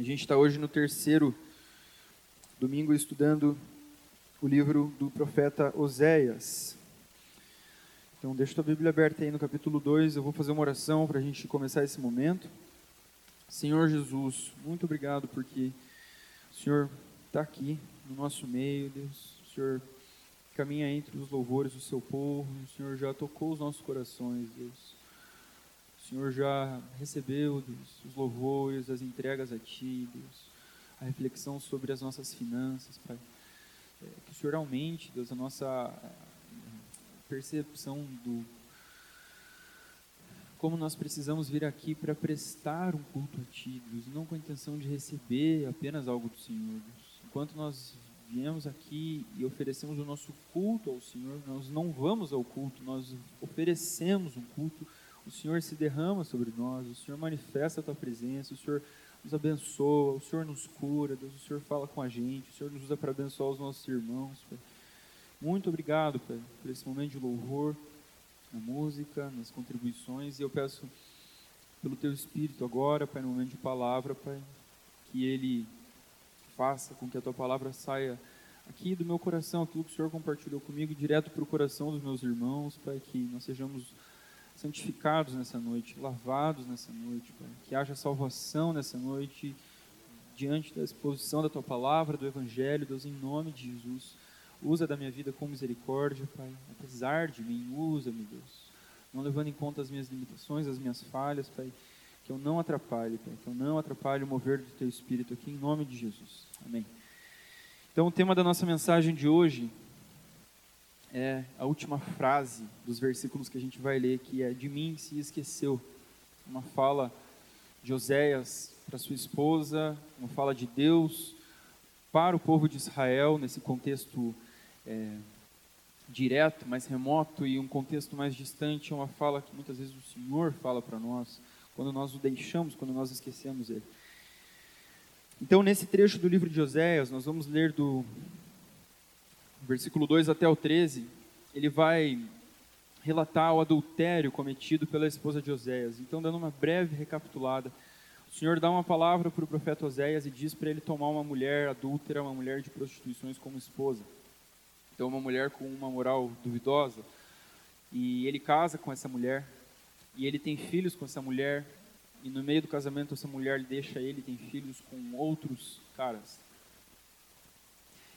A gente está hoje no terceiro domingo estudando o livro do profeta Oséias. Então, deixa a tua Bíblia aberta aí no capítulo 2. Eu vou fazer uma oração para a gente começar esse momento. Senhor Jesus, muito obrigado porque o Senhor está aqui no nosso meio, Deus. O Senhor caminha entre os louvores do seu povo. O Senhor já tocou os nossos corações, Deus. Senhor já recebeu, Deus, os louvores, as entregas a Ti, Deus, a reflexão sobre as nossas finanças, Pai. É, que o Senhor aumente, Deus, a nossa percepção do como nós precisamos vir aqui para prestar um culto a Ti, Deus, não com a intenção de receber apenas algo do Senhor, Deus. Enquanto nós viemos aqui e oferecemos o nosso culto ao Senhor, nós não vamos ao culto, nós oferecemos um culto o Senhor se derrama sobre nós, o Senhor manifesta a tua presença, o Senhor nos abençoa, o Senhor nos cura, Deus, o Senhor fala com a gente, o Senhor nos usa para abençoar os nossos irmãos, Pai. Muito obrigado, Pai, por esse momento de louvor, na música, nas contribuições, e eu peço pelo Teu Espírito agora, Pai, no momento de palavra, Pai, que Ele faça com que a Tua palavra saia aqui do meu coração, aquilo que o Senhor compartilhou comigo, direto para o coração dos meus irmãos, Pai, que nós sejamos santificados nessa noite, lavados nessa noite, Pai. Que haja salvação nessa noite, diante da exposição da Tua palavra, do Evangelho, Deus, em nome de Jesus. Usa da minha vida com misericórdia, Pai. Apesar de mim, usa-me, Deus. Não levando em conta as minhas limitações, as minhas falhas, Pai. Que eu não atrapalhe, Pai. Que eu não atrapalhe o mover do Teu Espírito aqui, em nome de Jesus. Amém. Então, o tema da nossa mensagem de hoje é a última frase dos versículos que a gente vai ler, que é: De mim se esqueceu. Uma fala de Oséias para sua esposa, uma fala de Deus para o povo de Israel, nesse contexto é, direto, mais remoto, e um contexto mais distante, é uma fala que muitas vezes o Senhor fala para nós, quando nós o deixamos, quando nós esquecemos Ele. Então, nesse trecho do livro de Oséias, nós vamos ler do versículo 2 até o 13, ele vai relatar o adultério cometido pela esposa de Oséias. Então, dando uma breve recapitulada, o Senhor dá uma palavra para o profeta Oséias e diz para ele tomar uma mulher adúltera, uma mulher de prostituições como esposa. Então, uma mulher com uma moral duvidosa. E ele casa com essa mulher, e ele tem filhos com essa mulher, e no meio do casamento essa mulher deixa ele, tem filhos com outros caras.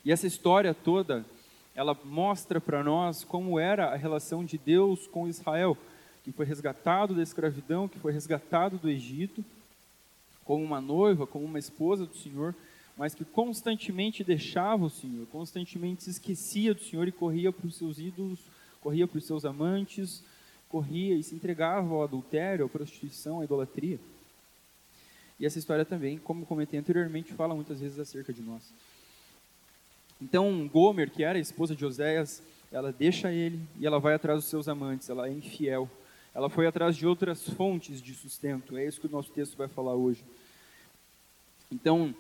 E essa história toda, ela mostra para nós como era a relação de Deus com Israel, que foi resgatado da escravidão, que foi resgatado do Egito, como uma noiva, como uma esposa do Senhor, mas que constantemente deixava o Senhor, constantemente se esquecia do Senhor e corria para os seus ídolos, corria para os seus amantes, corria e se entregava ao adultério, à prostituição, à idolatria. E essa história também, como comentei anteriormente, fala muitas vezes acerca de nós. Então, Gomer, que era a esposa de Oséias, ela deixa ele e ela vai atrás dos seus amantes, ela é infiel. Ela foi atrás de outras fontes de sustento, é isso que o nosso texto vai falar hoje. Então,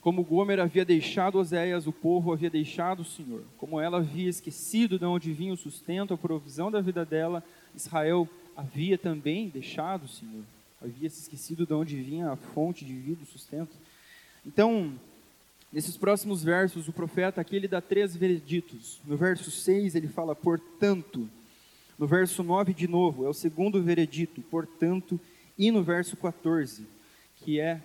como Gomer havia deixado Oséias, o povo havia deixado o Senhor. Como ela havia esquecido de onde vinha o sustento, a provisão da vida dela, Israel havia também deixado o Senhor. Havia se esquecido de onde vinha a fonte de vida, o sustento. Então, Nesses próximos versos, o profeta aqui ele dá três vereditos. No verso 6 ele fala, portanto. No verso 9, de novo, é o segundo veredito, portanto. E no verso 14, que é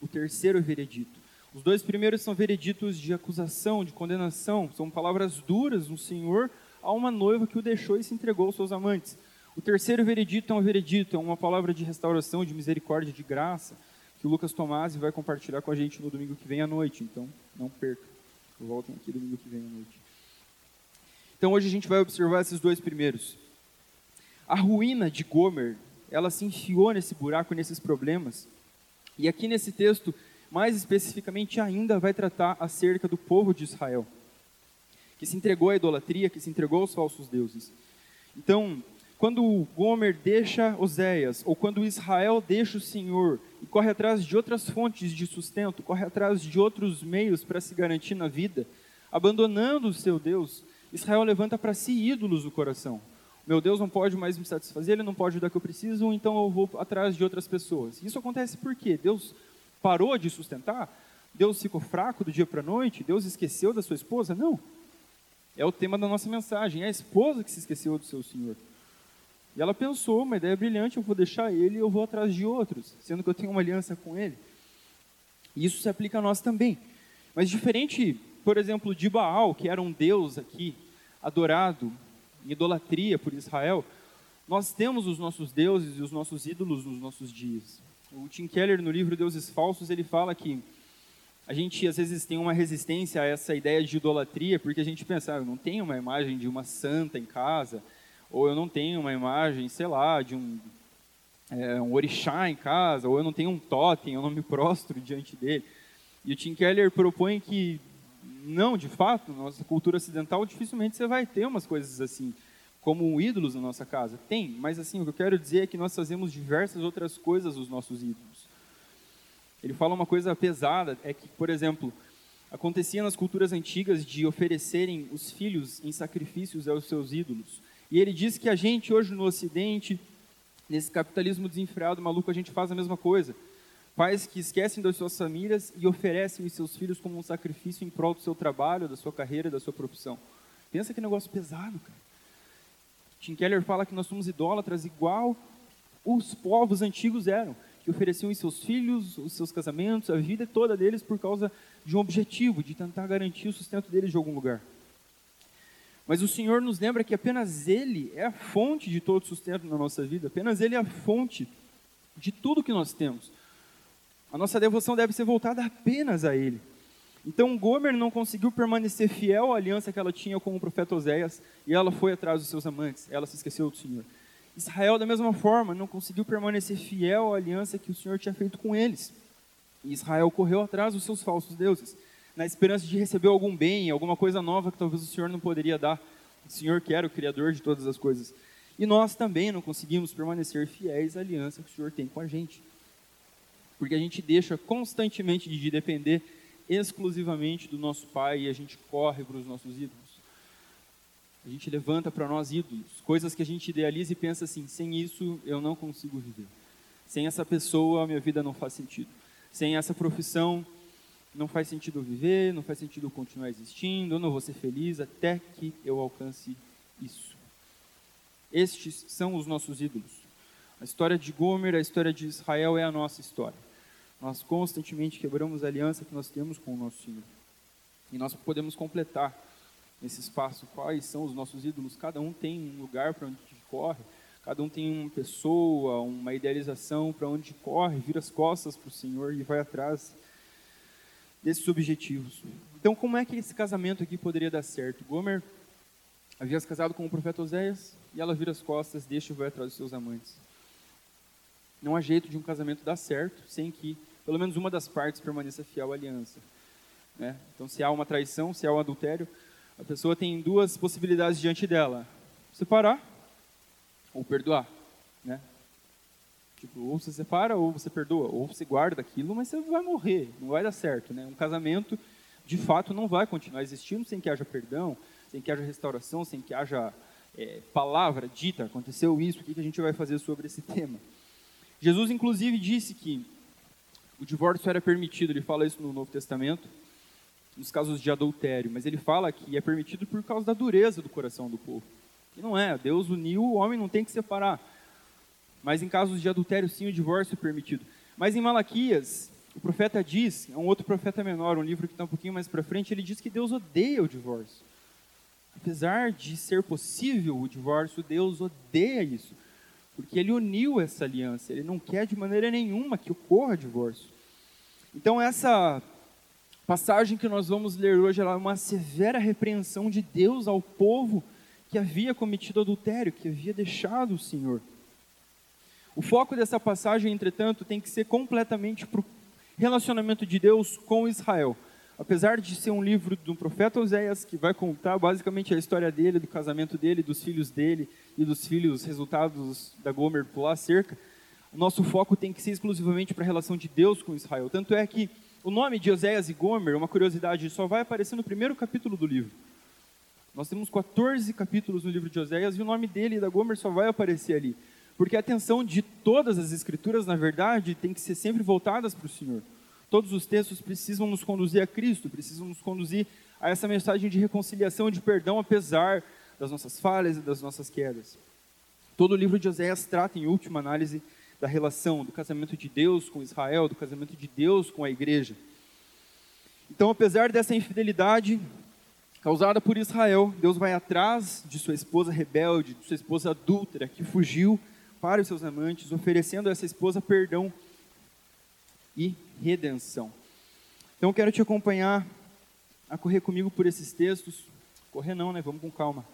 o terceiro veredito. Os dois primeiros são vereditos de acusação, de condenação, são palavras duras no Senhor a uma noiva que o deixou e se entregou aos seus amantes. O terceiro veredito é um veredito, é uma palavra de restauração, de misericórdia, de graça que o Lucas Tomasi vai compartilhar com a gente no domingo que vem à noite. Então, não perca. Voltem aqui domingo que vem à noite. Então, hoje a gente vai observar esses dois primeiros. A ruína de Gomer, ela se enfiou nesse buraco, nesses problemas. E aqui nesse texto, mais especificamente ainda, vai tratar acerca do povo de Israel, que se entregou à idolatria, que se entregou aos falsos deuses. Então, quando Gomer deixa Oséias, ou quando Israel deixa o Senhor e corre atrás de outras fontes de sustento, corre atrás de outros meios para se garantir na vida, abandonando o seu Deus, Israel levanta para si ídolos no coração. Meu Deus não pode mais me satisfazer, ele não pode dar o que eu preciso, então eu vou atrás de outras pessoas. Isso acontece porque Deus parou de sustentar? Deus ficou fraco do dia para a noite? Deus esqueceu da sua esposa? Não. É o tema da nossa mensagem. É a esposa que se esqueceu do seu senhor. E ela pensou, uma ideia brilhante, eu vou deixar ele e eu vou atrás de outros, sendo que eu tenho uma aliança com ele. E isso se aplica a nós também. Mas diferente, por exemplo, de Baal, que era um deus aqui, adorado em idolatria por Israel, nós temos os nossos deuses e os nossos ídolos nos nossos dias. O Tim Keller, no livro Deuses Falsos, ele fala que a gente às vezes tem uma resistência a essa ideia de idolatria, porque a gente pensa, ah, eu não tenho uma imagem de uma santa em casa, ou eu não tenho uma imagem, sei lá, de um, é, um orixá em casa, ou eu não tenho um totem, eu não me prostro diante dele. E o Tim Keller propõe que, não, de fato, na nossa cultura ocidental, dificilmente você vai ter umas coisas assim, como ídolos na nossa casa. Tem, mas assim, o que eu quero dizer é que nós fazemos diversas outras coisas os nossos ídolos. Ele fala uma coisa pesada, é que, por exemplo, acontecia nas culturas antigas de oferecerem os filhos em sacrifícios aos seus ídolos. E ele diz que a gente hoje no Ocidente, nesse capitalismo desenfreado, maluco, a gente faz a mesma coisa. Pais que esquecem das suas famílias e oferecem os seus filhos como um sacrifício em prol do seu trabalho, da sua carreira, da sua profissão. Pensa que negócio pesado, cara. Tim Keller fala que nós somos idólatras igual os povos antigos eram, que ofereciam os seus filhos, os seus casamentos, a vida toda deles por causa de um objetivo, de tentar garantir o sustento deles de algum lugar. Mas o Senhor nos lembra que apenas Ele é a fonte de todo sustento na nossa vida, apenas Ele é a fonte de tudo que nós temos. A nossa devoção deve ser voltada apenas a Ele. Então Gomer não conseguiu permanecer fiel à aliança que ela tinha com o profeta Oséias e ela foi atrás dos seus amantes, ela se esqueceu do Senhor. Israel, da mesma forma, não conseguiu permanecer fiel à aliança que o Senhor tinha feito com eles. E Israel correu atrás dos seus falsos deuses na esperança de receber algum bem, alguma coisa nova que talvez o Senhor não poderia dar. O Senhor que era o Criador de todas as coisas. E nós também não conseguimos permanecer fiéis à aliança que o Senhor tem com a gente. Porque a gente deixa constantemente de depender exclusivamente do nosso Pai e a gente corre para os nossos ídolos. A gente levanta para nós ídolos, coisas que a gente idealiza e pensa assim: sem isso eu não consigo viver. Sem essa pessoa, minha vida não faz sentido. Sem essa profissão, não faz sentido viver, não faz sentido continuar existindo, eu não vou ser feliz até que eu alcance isso. Estes são os nossos ídolos. A história de Gomer, a história de Israel é a nossa história. Nós constantemente quebramos a aliança que nós temos com o nosso Senhor. E nós podemos completar nesse espaço quais são os nossos ídolos. Cada um tem um lugar para onde corre, cada um tem uma pessoa, uma idealização para onde corre, vira as costas para o Senhor e vai atrás desses objetivos. Então, como é que esse casamento aqui poderia dar certo? Gomer havia se casado com o profeta Oséias e ela vira as costas, deixa e vai atrás dos seus amantes. Não há jeito de um casamento dar certo sem que pelo menos uma das partes permaneça fiel à aliança. Né? Então, se há uma traição, se há um adultério, a pessoa tem duas possibilidades diante dela: separar ou perdoar. Né? Tipo, ou você separa ou você perdoa, ou você guarda aquilo, mas você vai morrer, não vai dar certo, né? Um casamento, de fato, não vai continuar existindo sem que haja perdão, sem que haja restauração, sem que haja é, palavra dita, aconteceu isso, o que a gente vai fazer sobre esse tema? Jesus, inclusive, disse que o divórcio era permitido, ele fala isso no Novo Testamento, nos casos de adultério, mas ele fala que é permitido por causa da dureza do coração do povo. E não é, Deus uniu, o homem não tem que separar. Mas em casos de adultério, sim, o divórcio é permitido. Mas em Malaquias, o profeta diz, é um outro profeta menor, um livro que está um pouquinho mais para frente, ele diz que Deus odeia o divórcio. Apesar de ser possível o divórcio, Deus odeia isso. Porque ele uniu essa aliança, ele não quer de maneira nenhuma que ocorra divórcio. Então, essa passagem que nós vamos ler hoje é uma severa repreensão de Deus ao povo que havia cometido adultério, que havia deixado o Senhor. O foco dessa passagem, entretanto, tem que ser completamente para o relacionamento de Deus com Israel. Apesar de ser um livro do profeta Oséias, que vai contar basicamente a história dele, do casamento dele, dos filhos dele e dos filhos resultados da Gomer pular cerca, o nosso foco tem que ser exclusivamente para a relação de Deus com Israel. Tanto é que o nome de Oséias e Gomer, uma curiosidade, só vai aparecer no primeiro capítulo do livro. Nós temos 14 capítulos no livro de Oséias e o nome dele e da Gomer só vai aparecer ali. Porque a atenção de todas as escrituras, na verdade, tem que ser sempre voltadas para o Senhor. todos os textos precisam nos conduzir a Cristo, precisam nos conduzir a essa mensagem de reconciliação e de perdão, apesar das nossas falhas e das nossas quedas. Todo o livro de Oséias trata, em última análise, da relação do casamento de Deus com Israel, do casamento de Deus com a igreja. Então, apesar dessa infidelidade causada por Israel, Deus vai atrás de sua esposa rebelde, de sua esposa adúltera, que fugiu para os seus amantes, oferecendo a essa esposa perdão e redenção. Então, eu quero te acompanhar a correr comigo por esses textos. Correr não, né? Vamos com calma.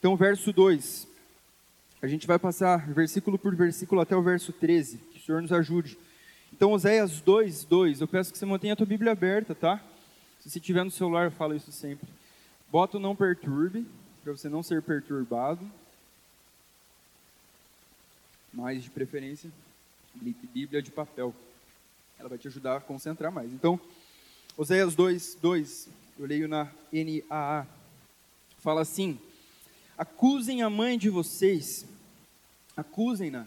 Então, verso 2. A gente vai passar versículo por versículo até o verso 13. Que o Senhor nos ajude. Então, Oséias 2, 2. Eu peço que você mantenha a tua Bíblia aberta, tá? Se você tiver no celular, eu falo isso sempre. Bota o não perturbe, para você não ser perturbado. Mas, de preferência, Bíblia de papel. Ela vai te ajudar a concentrar mais. Então, Oséias 2, 2. Eu leio na NAA. Fala assim: Acusem a mãe de vocês, acusem-na,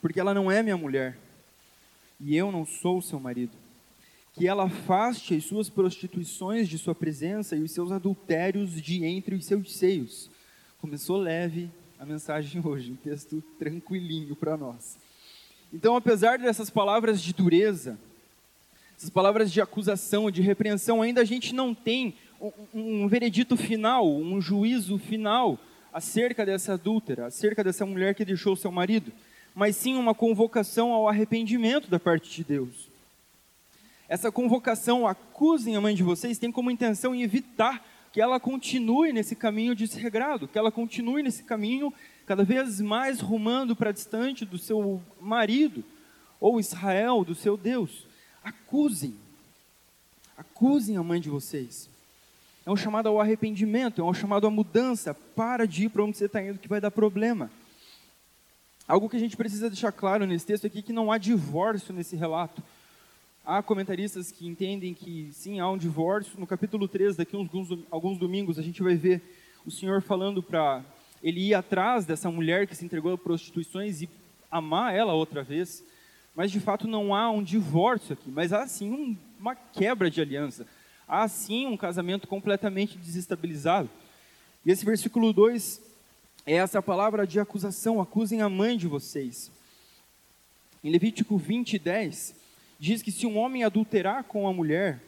porque ela não é minha mulher, e eu não sou seu marido. Que ela afaste as suas prostituições de sua presença e os seus adultérios de entre os seus seios. Começou leve a mensagem hoje, um texto tranquilinho para nós. Então, apesar dessas palavras de dureza, essas palavras de acusação, de repreensão, ainda a gente não tem um, um veredito final, um juízo final acerca dessa adúltera, acerca dessa mulher que deixou seu marido, mas sim uma convocação ao arrependimento da parte de Deus. Essa convocação, acusem a mãe de vocês, tem como intenção evitar que ela continue nesse caminho desregrado, que ela continue nesse caminho cada vez mais rumando para distante do seu marido, ou Israel, do seu Deus. Acusem, acusem a mãe de vocês é um chamado ao arrependimento, é um chamado à mudança. Para de ir para onde você está indo, que vai dar problema. Algo que a gente precisa deixar claro nesse texto aqui é que não há divórcio nesse relato. Há comentaristas que entendem que sim, há um divórcio. No capítulo 3, daqui a alguns, domingos, a gente vai ver o Senhor falando para ele ir atrás dessa mulher que se entregou a prostituições e amar ela outra vez. Mas de fato não há um divórcio aqui, mas há sim um, uma quebra de aliança há sim um casamento completamente desestabilizado. E esse versículo 2 é essa palavra de acusação: acusem a mãe de vocês. Em Levítico 20, 10, diz que se um homem adulterar com a mulher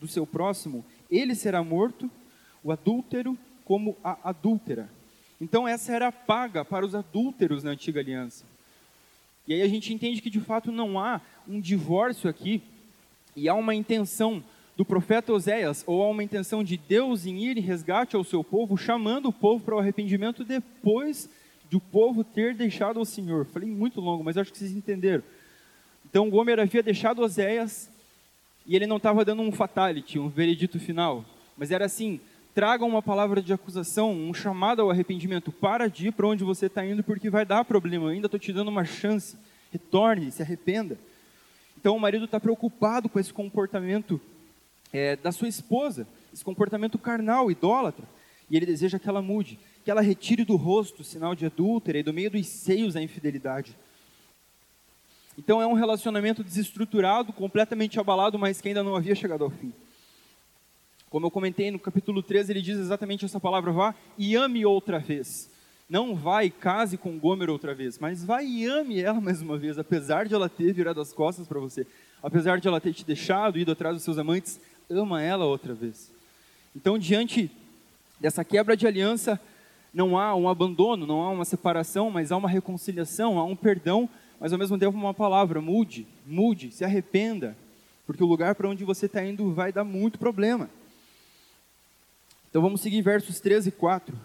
do seu próximo, ele será morto, o adúltero como a adúltera. Então, essa era a paga para os adúlteros na antiga aliança. E aí a gente entende que de fato não há um divórcio aqui, e há uma intenção do profeta Oséias, ou há uma intenção de Deus em ir em resgate ao seu povo, chamando o povo para o arrependimento depois de o povo ter deixado o Senhor. Falei muito longo, mas acho que vocês entenderam. Então, Gomer havia deixado Oséias e ele não estava dando um fatality, um veredito final, mas era assim: traga uma palavra de acusação, um chamado ao arrependimento. Para de ir para onde você está indo, porque vai dar problema. Eu ainda estou te dando uma chance. Retorne, se arrependa. Então, o marido está preocupado com esse comportamento é, da sua esposa, esse comportamento carnal, idólatra, e ele deseja que ela mude, que ela retire do rosto o sinal de adúltera e do meio dos seios a infidelidade. Então é um relacionamento desestruturado, completamente abalado, mas que ainda não havia chegado ao fim. Como eu comentei no capítulo 13, ele diz exatamente essa palavra: vá e ame outra vez. Não vá e case com Gomer outra vez, mas vá e ame ela mais uma vez, apesar de ela ter virado as costas para você, apesar de ela ter te deixado, ido atrás dos seus amantes, ama ela outra vez. Então, diante dessa quebra de aliança, não há um abandono, não há uma separação, mas há uma reconciliação, há um perdão, mas ao mesmo tempo uma palavra: mude, mude, se arrependa, porque o lugar para onde você está indo vai dar muito problema. Então vamos seguir versos 13 e 4. O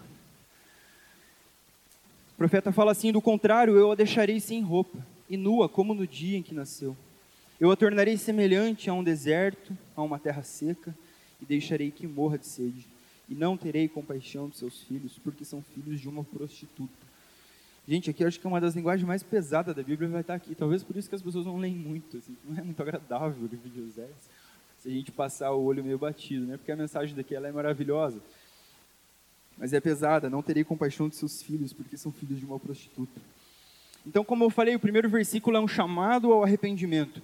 profeta fala assim: do contrário, eu a deixarei sem roupa e nua, como no dia em que nasceu. Eu a tornarei semelhante a um deserto, a uma terra seca, e deixarei que morra de sede. E não terei compaixão dos seus filhos, porque são filhos de uma prostituta. Gente, aqui acho que é uma das linguagens mais pesadas da Bíblia vai estar aqui. Talvez por isso que as pessoas não leem muito. Assim, não é muito agradável o livro de José. Se a gente passar o olho meio batido, né? Porque a mensagem daqui ela é maravilhosa. Mas é pesada. Não terei compaixão dos seus filhos, porque são filhos de uma prostituta. Então, como eu falei, o primeiro versículo é um chamado ao arrependimento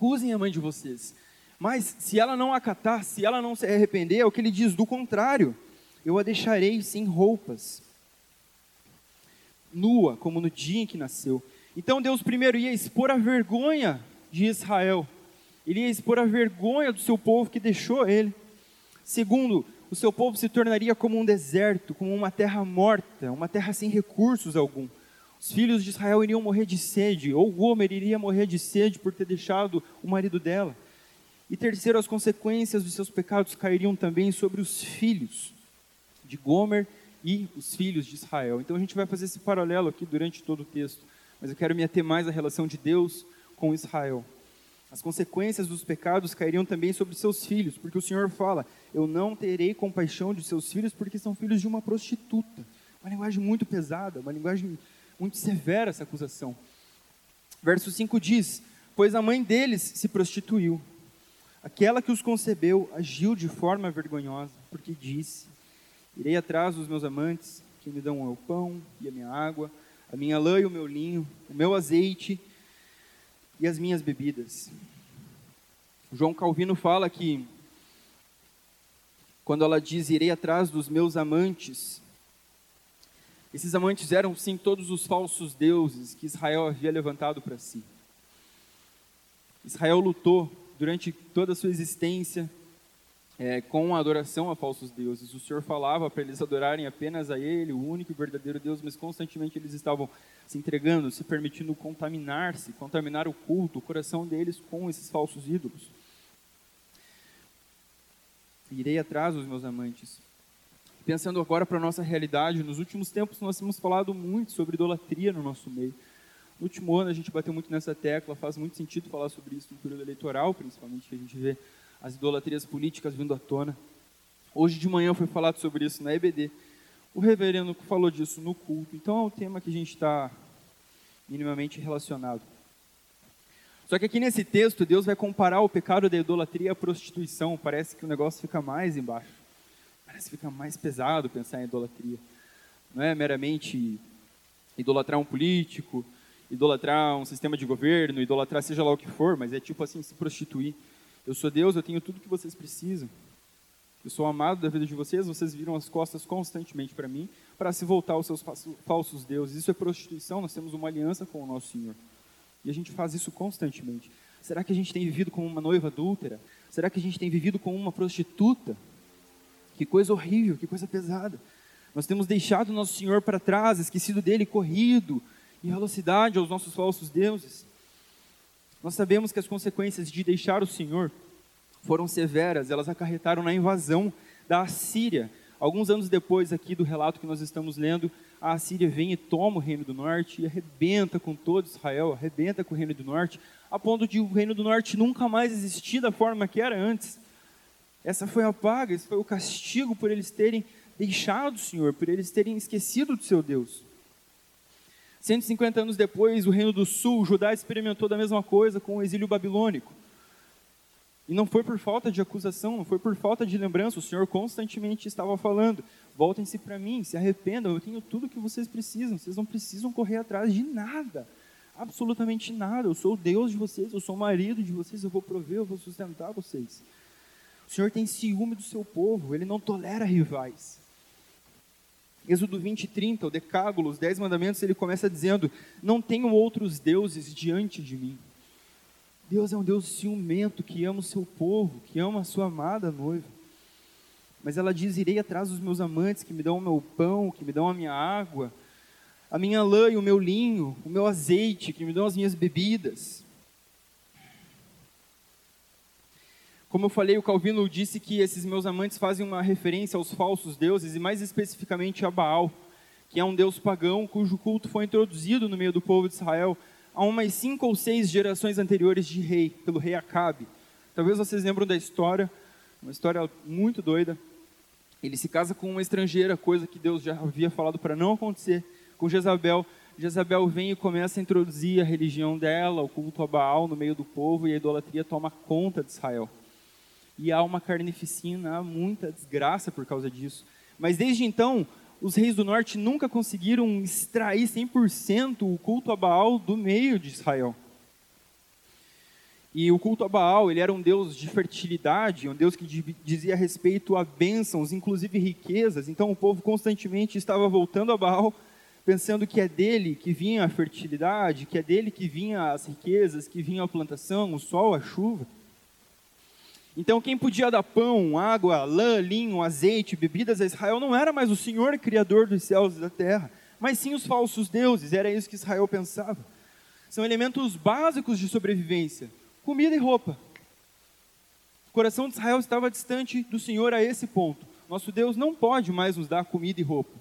acusem a mãe de vocês. Mas se ela não acatar, se ela não se arrepender, é o que ele diz, do contrário, eu a deixarei sem roupas, nua, como no dia em que nasceu. Então Deus primeiro ia expor a vergonha de Israel, ele ia expor a vergonha do seu povo que deixou ele. Segundo, o seu povo se tornaria como um deserto, como uma terra morta, uma terra sem recursos algum. Os filhos de Israel iriam morrer de sede, ou Gomer iria morrer de sede por ter deixado o marido dela. E terceiro, as consequências dos seus pecados cairiam também sobre os filhos de Gomer e os filhos de Israel. Então a gente vai fazer esse paralelo aqui durante todo o texto, mas eu quero me ater mais à relação de Deus com Israel. As consequências dos pecados cairiam também sobre seus filhos, porque o Senhor fala: Eu não terei compaixão de seus filhos, porque são filhos de uma prostituta. Uma linguagem muito pesada, uma linguagem muito severa essa acusação. Verso 5 diz: Pois a mãe deles se prostituiu, Aquela que os concebeu agiu de forma vergonhosa, porque disse: Irei atrás dos meus amantes, que me dão o meu pão e a minha água, a minha lã e o meu linho, o meu azeite e as minhas bebidas. João Calvino fala que, quando ela diz: Irei atrás dos meus amantes, esses amantes eram sim todos os falsos deuses que Israel havia levantado para si. Israel lutou durante toda a sua existência é, com a adoração a falsos deuses. O Senhor falava para eles adorarem apenas a Ele, o único e verdadeiro Deus, mas constantemente eles estavam se entregando, se permitindo contaminar-se, contaminar o culto, o coração deles com esses falsos ídolos. Irei atrás dos meus amantes. Pensando agora para a nossa realidade, nos últimos tempos nós temos falado muito sobre idolatria no nosso meio. No último ano a gente bateu muito nessa tecla, faz muito sentido falar sobre isso no período eleitoral, principalmente, que a gente vê as idolatrias políticas vindo à tona. Hoje de manhã foi falado sobre isso na EBD. O reverendo falou disso no culto. Então é um tema que a gente está minimamente relacionado. Só que aqui nesse texto, Deus vai comparar o pecado da idolatria à prostituição. Parece que o negócio fica mais embaixo. Parece que fica mais pesado pensar em idolatria. Não é meramente idolatrar um político, idolatrar um sistema de governo, idolatrar seja lá o que for, mas é tipo assim, se prostituir. Eu sou Deus, eu tenho tudo que vocês precisam. Eu sou amado da vida de vocês, vocês viram as costas constantemente para mim, para se voltar aos seus falsos deuses. Isso é prostituição, nós temos uma aliança com o nosso Senhor. E a gente faz isso constantemente. Será que a gente tem vivido como uma noiva adúltera? Será que a gente tem vivido como uma prostituta? Que coisa horrível, que coisa pesada. Nós temos deixado o nosso Senhor para trás, esquecido dele, corrido, em velocidade aos nossos falsos deuses. Nós sabemos que as consequências de deixar o Senhor foram severas, elas acarretaram na invasão da Assíria. Alguns anos depois aqui do relato que nós estamos lendo, a Assíria vem e toma o reino do norte e arrebenta com todo Israel, arrebenta com o reino do norte, a ponto de o reino do norte nunca mais existir da forma que era antes. Essa foi a paga, esse foi o castigo por eles terem deixado o Senhor, por eles terem esquecido do seu Deus. 150 anos depois, o Reino do Sul, Judá experimentou da mesma coisa com o exílio babilônico. E não foi por falta de acusação, não foi por falta de lembrança. O Senhor constantemente estava falando: voltem-se para mim, se arrependam, eu tenho tudo o que vocês precisam. Vocês não precisam correr atrás de nada, absolutamente nada. Eu sou o Deus de vocês, eu sou o marido de vocês, eu vou prover, eu vou sustentar vocês. O Senhor tem ciúme do seu povo, ele não tolera rivais. Êxodo 20 e 30, o decágulo, os dez mandamentos, ele começa dizendo: Não tenho outros deuses diante de mim. Deus é um Deus ciumento, que ama o seu povo, que ama a sua amada noiva. Mas ela diz: Irei atrás dos meus amantes, que me dão o meu pão, que me dão a minha água, a minha lã e o meu linho, o meu azeite, que me dão as minhas bebidas. Como eu falei, o Calvino disse que esses meus amantes fazem uma referência aos falsos deuses, e mais especificamente a Baal, que é um deus pagão cujo culto foi introduzido no meio do povo de Israel há umas cinco ou seis gerações anteriores de rei, pelo rei Acabe. Talvez vocês lembram da história, uma história muito doida. Ele se casa com uma estrangeira, coisa que Deus já havia falado para não acontecer, com Jezabel. Jezabel vem e começa a introduzir a religião dela, o culto a Baal no meio do povo, e a idolatria toma conta de Israel e há uma carnificina, há muita desgraça por causa disso. Mas desde então, os reis do norte nunca conseguiram extrair 100% o culto a Baal do meio de Israel. E o culto a Baal, ele era um deus de fertilidade, um deus que dizia respeito a bênçãos, inclusive riquezas. Então o povo constantemente estava voltando a Baal, pensando que é dele que vinha a fertilidade, que é dele que vinha as riquezas, que vinha a plantação, o sol, a chuva. Então quem podia dar pão, água, lã, linho, azeite, bebidas a Israel não era mais o Senhor criador dos céus e da terra, mas sim os falsos deuses. Era isso que Israel pensava. São elementos básicos de sobrevivência comida e roupa. O coração de Israel estava distante do Senhor a esse ponto. Nosso Deus não pode mais nos dar comida e roupa.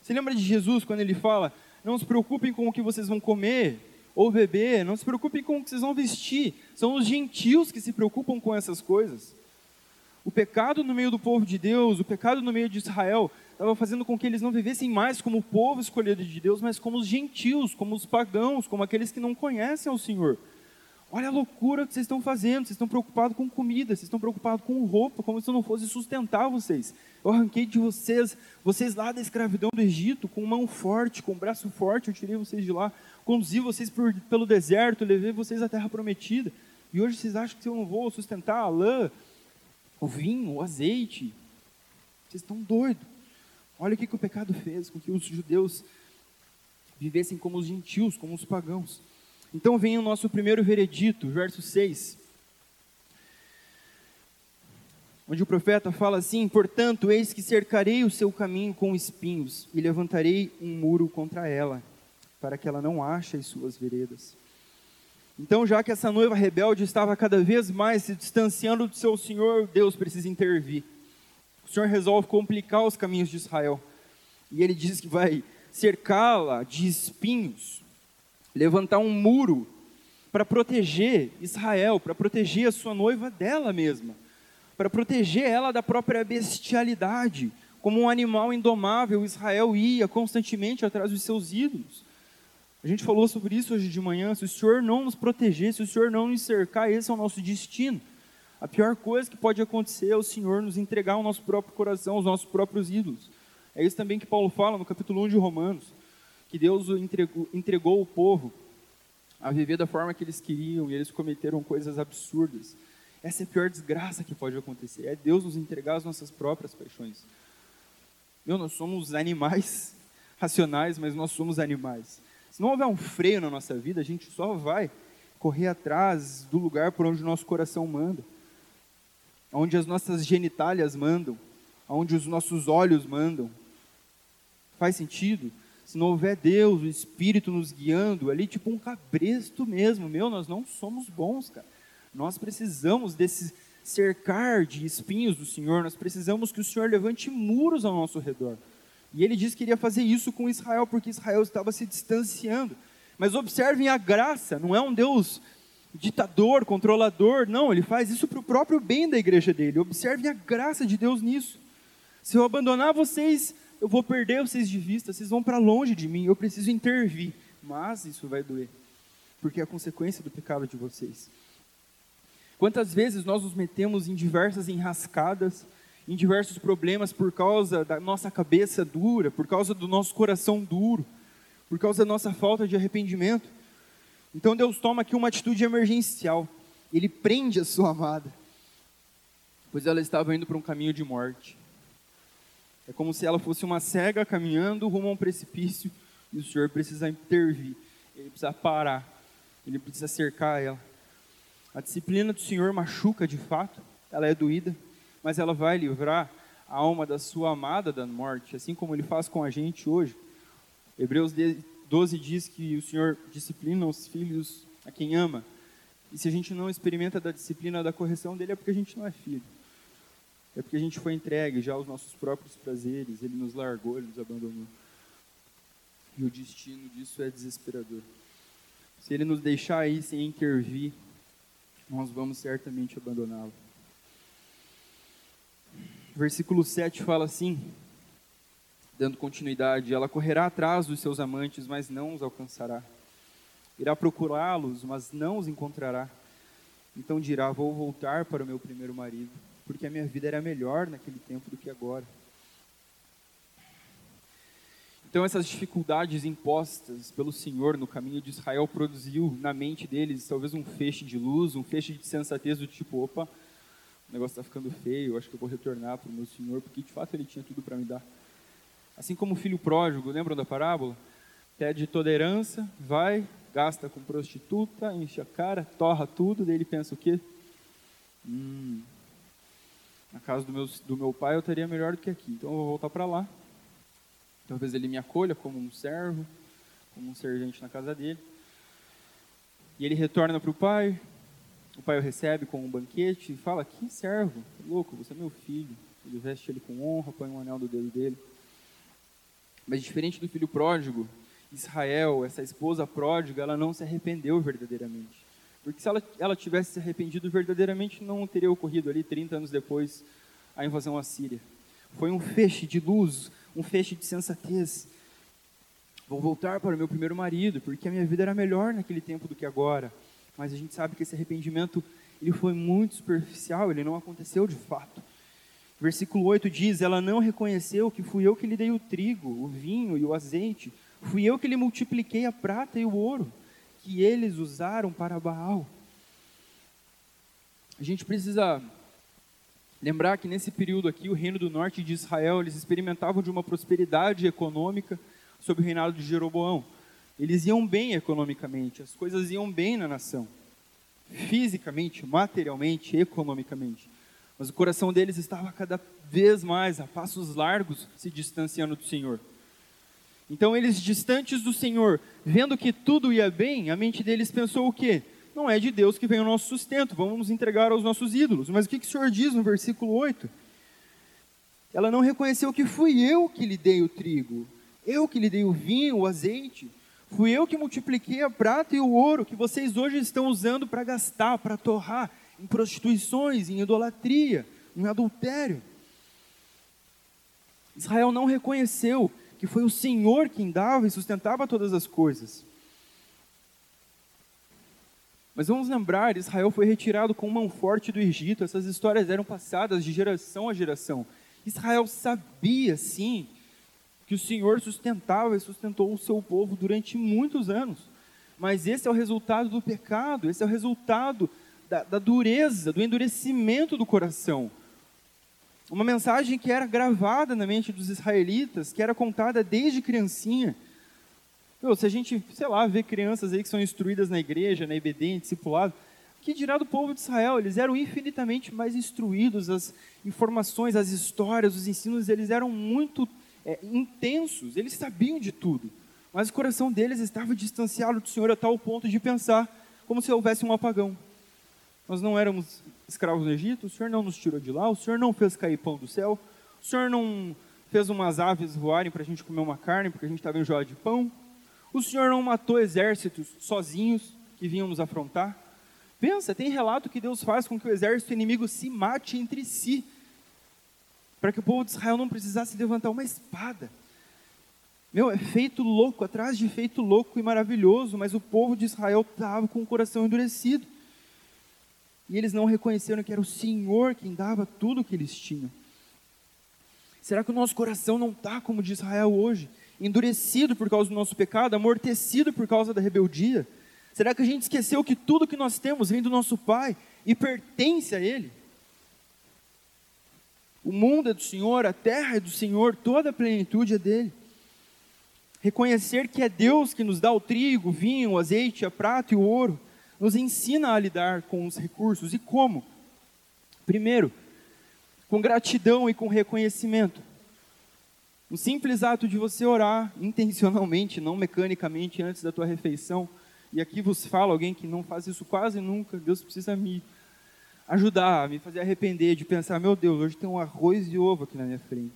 Você lembra de Jesus quando ele fala: Não se preocupem com o que vocês vão comer ou beber, não se preocupem com o que vocês vão vestir. São os gentios que se preocupam com essas coisas. O pecado no meio do povo de Deus, o pecado no meio de Israel, estava fazendo com que eles não vivessem mais como o povo escolhido de Deus, mas como os gentios, como os pagãos, como aqueles que não conhecem o Senhor. Olha a loucura que vocês estão fazendo. Vocês estão preocupados com comida, vocês estão preocupados com roupa, como se eu não fosse sustentar vocês. Eu arranquei de vocês, vocês lá da escravidão do Egito, com mão forte, com braço forte, eu tirei vocês de lá, conduzi vocês por, pelo deserto, levei vocês à terra prometida. E hoje vocês acham que eu não vou sustentar a lã, o vinho, o azeite? Vocês estão doidos. Olha o que, que o pecado fez com que os judeus vivessem como os gentios, como os pagãos. Então vem o nosso primeiro veredito, verso 6. Onde o profeta fala assim: Portanto, eis que cercarei o seu caminho com espinhos e levantarei um muro contra ela, para que ela não ache as suas veredas. Então, já que essa noiva rebelde estava cada vez mais se distanciando do seu Senhor, Deus precisa intervir. O Senhor resolve complicar os caminhos de Israel. E ele diz que vai cercá-la de espinhos levantar um muro para proteger Israel, para proteger a sua noiva dela mesma, para proteger ela da própria bestialidade. Como um animal indomável, Israel ia constantemente atrás dos seus ídolos. A gente falou sobre isso hoje de manhã. Se o Senhor não nos proteger, se o Senhor não nos cercar, esse é o nosso destino. A pior coisa que pode acontecer é o Senhor nos entregar o nosso próprio coração, os nossos próprios ídolos. É isso também que Paulo fala no capítulo 1 de Romanos que Deus entregou, entregou o povo a viver da forma que eles queriam e eles cometeram coisas absurdas. Essa é a pior desgraça que pode acontecer. É Deus nos entregar as nossas próprias paixões. Meu, nós somos animais racionais, mas nós somos animais. Se não houver um freio na nossa vida, a gente só vai correr atrás do lugar por onde o nosso coração manda, onde as nossas genitálias mandam, onde os nossos olhos mandam. Faz sentido? se não houver Deus, o Espírito nos guiando, ali tipo um cabresto mesmo, meu, nós não somos bons, cara. Nós precisamos desse cercar de espinhos do Senhor, nós precisamos que o Senhor levante muros ao nosso redor. E ele disse que iria fazer isso com Israel, porque Israel estava se distanciando. Mas observem a graça, não é um Deus ditador, controlador, não, ele faz isso para o próprio bem da igreja dele. Observem a graça de Deus nisso. Se eu abandonar vocês eu vou perder vocês de vista, vocês vão para longe de mim, eu preciso intervir. Mas isso vai doer, porque é a consequência do pecado de vocês. Quantas vezes nós nos metemos em diversas enrascadas, em diversos problemas por causa da nossa cabeça dura, por causa do nosso coração duro, por causa da nossa falta de arrependimento. Então Deus toma aqui uma atitude emergencial. Ele prende a sua amada, pois ela estava indo para um caminho de morte. É como se ela fosse uma cega caminhando rumo a um precipício e o Senhor precisa intervir. Ele precisa parar. Ele precisa cercar ela. A disciplina do Senhor machuca de fato, ela é doída, mas ela vai livrar a alma da sua amada da morte, assim como ele faz com a gente hoje. Hebreus 12 diz que o Senhor disciplina os filhos a quem ama. E se a gente não experimenta da disciplina da correção dele, é porque a gente não é filho. É porque a gente foi entregue já aos nossos próprios prazeres, ele nos largou, ele nos abandonou. E o destino disso é desesperador. Se ele nos deixar aí sem intervir, nós vamos certamente abandoná-lo. Versículo 7 fala assim, dando continuidade: Ela correrá atrás dos seus amantes, mas não os alcançará. Irá procurá-los, mas não os encontrará. Então dirá: Vou voltar para o meu primeiro marido porque a minha vida era melhor naquele tempo do que agora. Então, essas dificuldades impostas pelo Senhor no caminho de Israel produziu na mente deles talvez um feixe de luz, um feixe de sensatez do tipo: opa, o negócio está ficando feio, acho que eu vou retornar para o meu Senhor, porque de fato ele tinha tudo para me dar. Assim como o filho pródigo, lembram da parábola? Pede toda a herança, vai, gasta com prostituta, enche a cara, torra tudo, daí ele pensa o quê? Hum, na casa do meu, do meu pai eu estaria melhor do que aqui, então eu vou voltar para lá. Talvez ele me acolha como um servo, como um servente na casa dele. E ele retorna para o pai, o pai o recebe com um banquete e fala: Que servo, louco, você é meu filho. Ele veste ele com honra, põe um anel do dedo dele. Mas diferente do filho pródigo, Israel, essa esposa pródiga, ela não se arrependeu verdadeiramente. Porque se ela, ela tivesse se arrependido verdadeiramente, não teria ocorrido ali 30 anos depois a invasão à Síria. Foi um feixe de luz, um feixe de sensatez. Vou voltar para o meu primeiro marido, porque a minha vida era melhor naquele tempo do que agora. Mas a gente sabe que esse arrependimento ele foi muito superficial, ele não aconteceu de fato. Versículo 8 diz: Ela não reconheceu que fui eu que lhe dei o trigo, o vinho e o azeite, fui eu que lhe multipliquei a prata e o ouro, que eles usaram para Baal. A gente precisa Lembrar que nesse período aqui, o reino do norte de Israel, eles experimentavam de uma prosperidade econômica sob o reinado de Jeroboão. Eles iam bem economicamente, as coisas iam bem na nação, fisicamente, materialmente, economicamente. Mas o coração deles estava cada vez mais, a passos largos, se distanciando do Senhor. Então, eles distantes do Senhor, vendo que tudo ia bem, a mente deles pensou o quê? não é de Deus que vem o nosso sustento, vamos nos entregar aos nossos ídolos. Mas o que, que o Senhor diz no versículo 8? Ela não reconheceu que fui eu que lhe dei o trigo, eu que lhe dei o vinho, o azeite, fui eu que multipliquei a prata e o ouro que vocês hoje estão usando para gastar, para torrar em prostituições, em idolatria, em adultério. Israel não reconheceu que foi o Senhor quem dava e sustentava todas as coisas. Mas vamos lembrar, Israel foi retirado com mão forte do Egito, essas histórias eram passadas de geração a geração. Israel sabia, sim, que o Senhor sustentava e sustentou o seu povo durante muitos anos. Mas esse é o resultado do pecado, esse é o resultado da, da dureza, do endurecimento do coração. Uma mensagem que era gravada na mente dos israelitas, que era contada desde criancinha, meu, se a gente, sei lá, vê crianças aí que são instruídas na igreja, na IBD, em discipulado, que dirá do povo de Israel? Eles eram infinitamente mais instruídos, as informações, as histórias, os ensinos, eles eram muito é, intensos, eles sabiam de tudo. Mas o coração deles estava distanciado do Senhor a tal ponto de pensar como se houvesse um apagão. Nós não éramos escravos no Egito, o Senhor não nos tirou de lá, o Senhor não fez cair pão do céu, o Senhor não fez umas aves voarem para a gente comer uma carne, porque a gente estava enjoado de pão, o Senhor não matou exércitos sozinhos que vinham nos afrontar? Pensa, tem relato que Deus faz com que o exército inimigo se mate entre si, para que o povo de Israel não precisasse levantar uma espada. Meu, é feito louco, atrás de feito louco e maravilhoso, mas o povo de Israel estava com o coração endurecido. E eles não reconheceram que era o Senhor quem dava tudo o que eles tinham. Será que o nosso coração não está como de Israel hoje? endurecido por causa do nosso pecado, amortecido por causa da rebeldia? Será que a gente esqueceu que tudo que nós temos vem do nosso Pai e pertence a Ele? O mundo é do Senhor, a terra é do Senhor, toda a plenitude é dele. Reconhecer que é Deus que nos dá o trigo, o vinho, o azeite, a prata e o ouro, nos ensina a lidar com os recursos. E como? Primeiro, com gratidão e com reconhecimento. O simples ato de você orar intencionalmente, não mecanicamente, antes da tua refeição, e aqui vos falo alguém que não faz isso quase nunca, Deus precisa me ajudar, me fazer arrepender de pensar, meu Deus, hoje tem um arroz e ovo aqui na minha frente.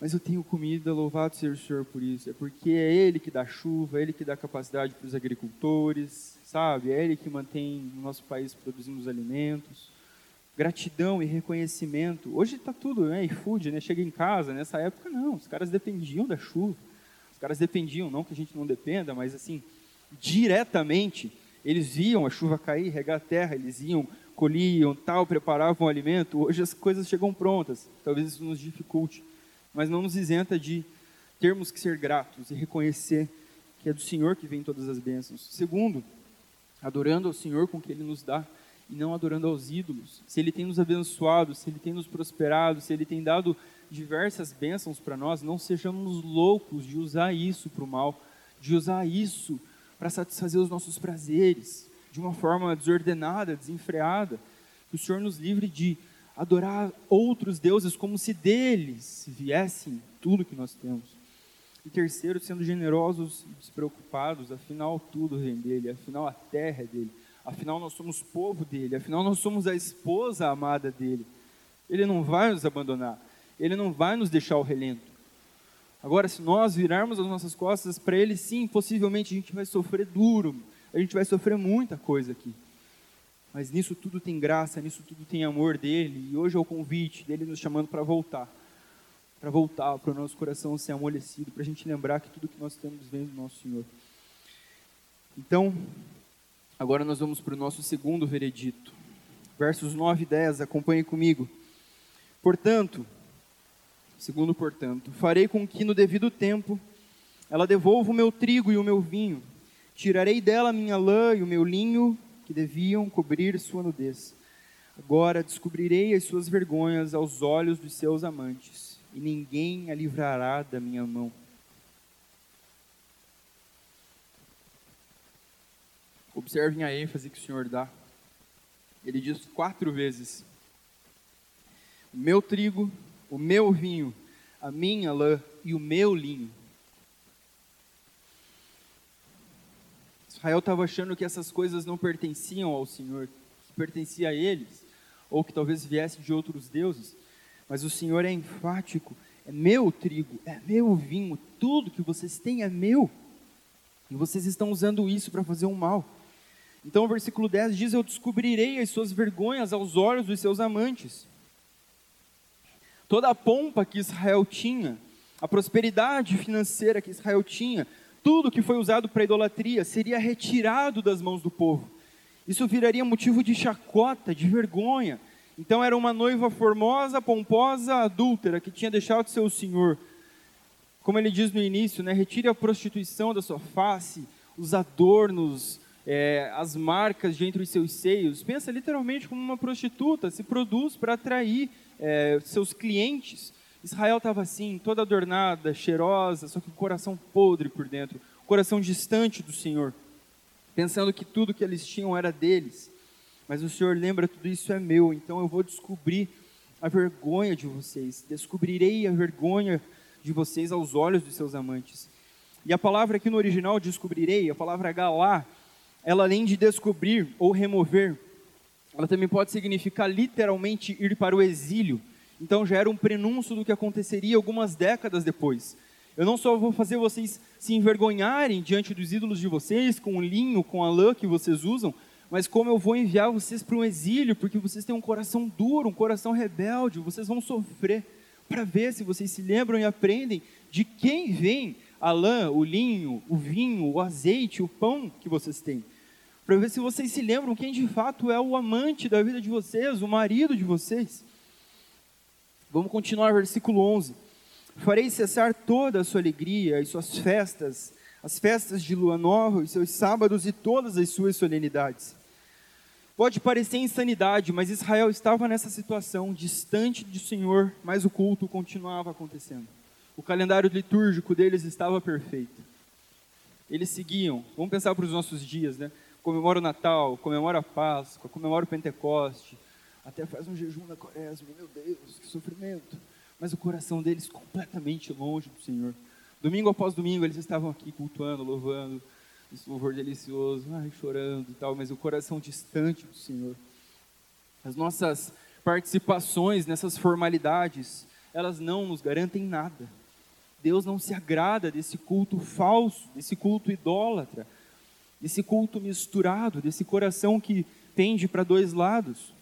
Mas eu tenho comida, louvado seja o Senhor por isso. É porque é Ele que dá chuva, é Ele que dá capacidade para os agricultores, sabe? É Ele que mantém o nosso país produzindo os alimentos gratidão e reconhecimento. Hoje está tudo, né? iFood, né? Chega em casa, nessa época não, os caras dependiam da chuva. Os caras dependiam, não que a gente não dependa, mas assim, diretamente, eles viam a chuva cair, regar a terra, eles iam, colhiam, tal, preparavam o alimento. Hoje as coisas chegam prontas. Talvez isso nos dificulte, mas não nos isenta de termos que ser gratos e reconhecer que é do Senhor que vem todas as bênçãos. Segundo, adorando ao Senhor com o que Ele nos dá e não adorando aos ídolos. Se Ele tem nos abençoado, se Ele tem nos prosperado, se Ele tem dado diversas bênçãos para nós, não sejamos loucos de usar isso para o mal, de usar isso para satisfazer os nossos prazeres de uma forma desordenada, desenfreada. Que o Senhor nos livre de adorar outros deuses como se deles viessem tudo que nós temos. E terceiro, sendo generosos e despreocupados, afinal tudo vem dele, afinal a terra é dele, afinal nós somos povo dele, afinal nós somos a esposa amada dele. Ele não vai nos abandonar, ele não vai nos deixar ao relento. Agora, se nós virarmos as nossas costas para ele, sim, possivelmente a gente vai sofrer duro, a gente vai sofrer muita coisa aqui. Mas nisso tudo tem graça, nisso tudo tem amor dele, e hoje é o convite dele nos chamando para voltar. Para voltar, para o nosso coração ser amolecido, para a gente lembrar que tudo que nós temos vem do nosso Senhor. Então, agora nós vamos para o nosso segundo veredito. Versos 9 e 10, acompanhe comigo. Portanto, segundo portanto, farei com que no devido tempo ela devolva o meu trigo e o meu vinho, tirarei dela minha lã e o meu linho, que deviam cobrir sua nudez. Agora descobrirei as suas vergonhas aos olhos dos seus amantes, e ninguém a livrará da minha mão. Observem a ênfase que o Senhor dá. Ele diz quatro vezes: O meu trigo, o meu vinho, a minha lã e o meu linho. Israel estava achando que essas coisas não pertenciam ao Senhor, que pertencia a eles, ou que talvez viesse de outros deuses. Mas o Senhor é enfático: é meu trigo, é meu vinho, tudo que vocês têm é meu. E vocês estão usando isso para fazer um mal. Então o versículo 10 diz: Eu descobrirei as suas vergonhas aos olhos dos seus amantes. Toda a pompa que Israel tinha, a prosperidade financeira que Israel tinha, tudo que foi usado para idolatria seria retirado das mãos do povo. Isso viraria motivo de chacota, de vergonha. Então era uma noiva formosa, pomposa, adúltera, que tinha deixado seu senhor. Como ele diz no início, né, retire a prostituição da sua face, os adornos, é, as marcas de entre os seus seios. Pensa literalmente como uma prostituta, se produz para atrair é, seus clientes. Israel estava assim, toda adornada, cheirosa, só que o coração podre por dentro, o coração distante do Senhor, pensando que tudo que eles tinham era deles. Mas o Senhor lembra, tudo isso é meu, então eu vou descobrir a vergonha de vocês, descobrirei a vergonha de vocês aos olhos dos seus amantes. E a palavra aqui no original, descobrirei, a palavra galá, ela além de descobrir ou remover, ela também pode significar literalmente ir para o exílio. Então já era um prenúncio do que aconteceria algumas décadas depois. Eu não só vou fazer vocês se envergonharem diante dos ídolos de vocês, com o linho, com a lã que vocês usam, mas como eu vou enviar vocês para um exílio, porque vocês têm um coração duro, um coração rebelde, vocês vão sofrer, para ver se vocês se lembram e aprendem de quem vem a lã, o linho, o vinho, o azeite, o pão que vocês têm. Para ver se vocês se lembram quem de fato é o amante da vida de vocês, o marido de vocês. Vamos continuar, versículo 11. Farei cessar toda a sua alegria e suas festas, as festas de lua nova, os seus sábados e todas as suas solenidades. Pode parecer insanidade, mas Israel estava nessa situação, distante do Senhor, mas o culto continuava acontecendo. O calendário litúrgico deles estava perfeito. Eles seguiam, vamos pensar para os nossos dias, né? Comemora o Natal, comemora a Páscoa, comemora o Pentecoste, até faz um jejum na quaresma, meu Deus, que sofrimento. Mas o coração deles completamente longe do Senhor. Domingo após domingo eles estavam aqui cultuando, louvando, esse louvor delicioso, ai, chorando e tal, mas o coração distante do Senhor. As nossas participações nessas formalidades, elas não nos garantem nada. Deus não se agrada desse culto falso, desse culto idólatra, desse culto misturado, desse coração que tende para dois lados.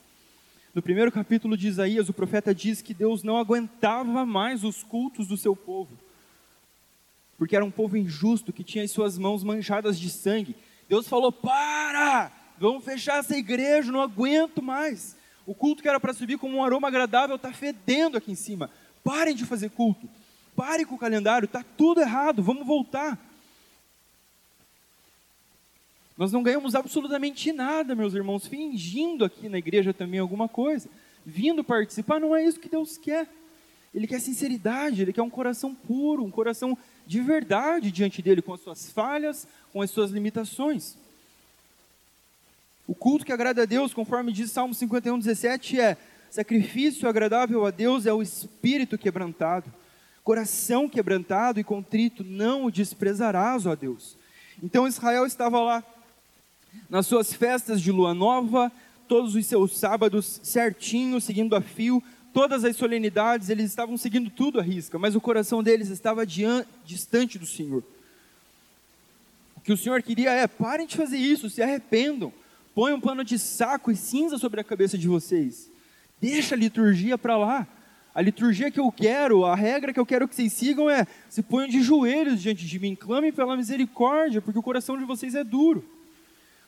No primeiro capítulo de Isaías, o profeta diz que Deus não aguentava mais os cultos do seu povo, porque era um povo injusto que tinha as suas mãos manchadas de sangue. Deus falou: Para! Vamos fechar essa igreja, não aguento mais. O culto que era para subir como um aroma agradável está fedendo aqui em cima. Parem de fazer culto. Pare com o calendário, está tudo errado, vamos voltar. Nós não ganhamos absolutamente nada, meus irmãos, fingindo aqui na igreja também alguma coisa, vindo participar, não é isso que Deus quer. Ele quer sinceridade, ele quer um coração puro, um coração de verdade diante dele, com as suas falhas, com as suas limitações. O culto que agrada a Deus, conforme diz Salmo 51, 17, é sacrifício agradável a Deus é o espírito quebrantado. Coração quebrantado e contrito não o desprezarás, ó Deus. Então Israel estava lá, nas suas festas de lua nova, todos os seus sábados certinho, seguindo a fio, todas as solenidades, eles estavam seguindo tudo à risca, mas o coração deles estava distante do Senhor. O que o Senhor queria é: parem de fazer isso, se arrependam, ponham um pano de saco e cinza sobre a cabeça de vocês, deixa a liturgia para lá. A liturgia que eu quero, a regra que eu quero que vocês sigam é: se ponham de joelhos diante de mim, clamem pela misericórdia, porque o coração de vocês é duro.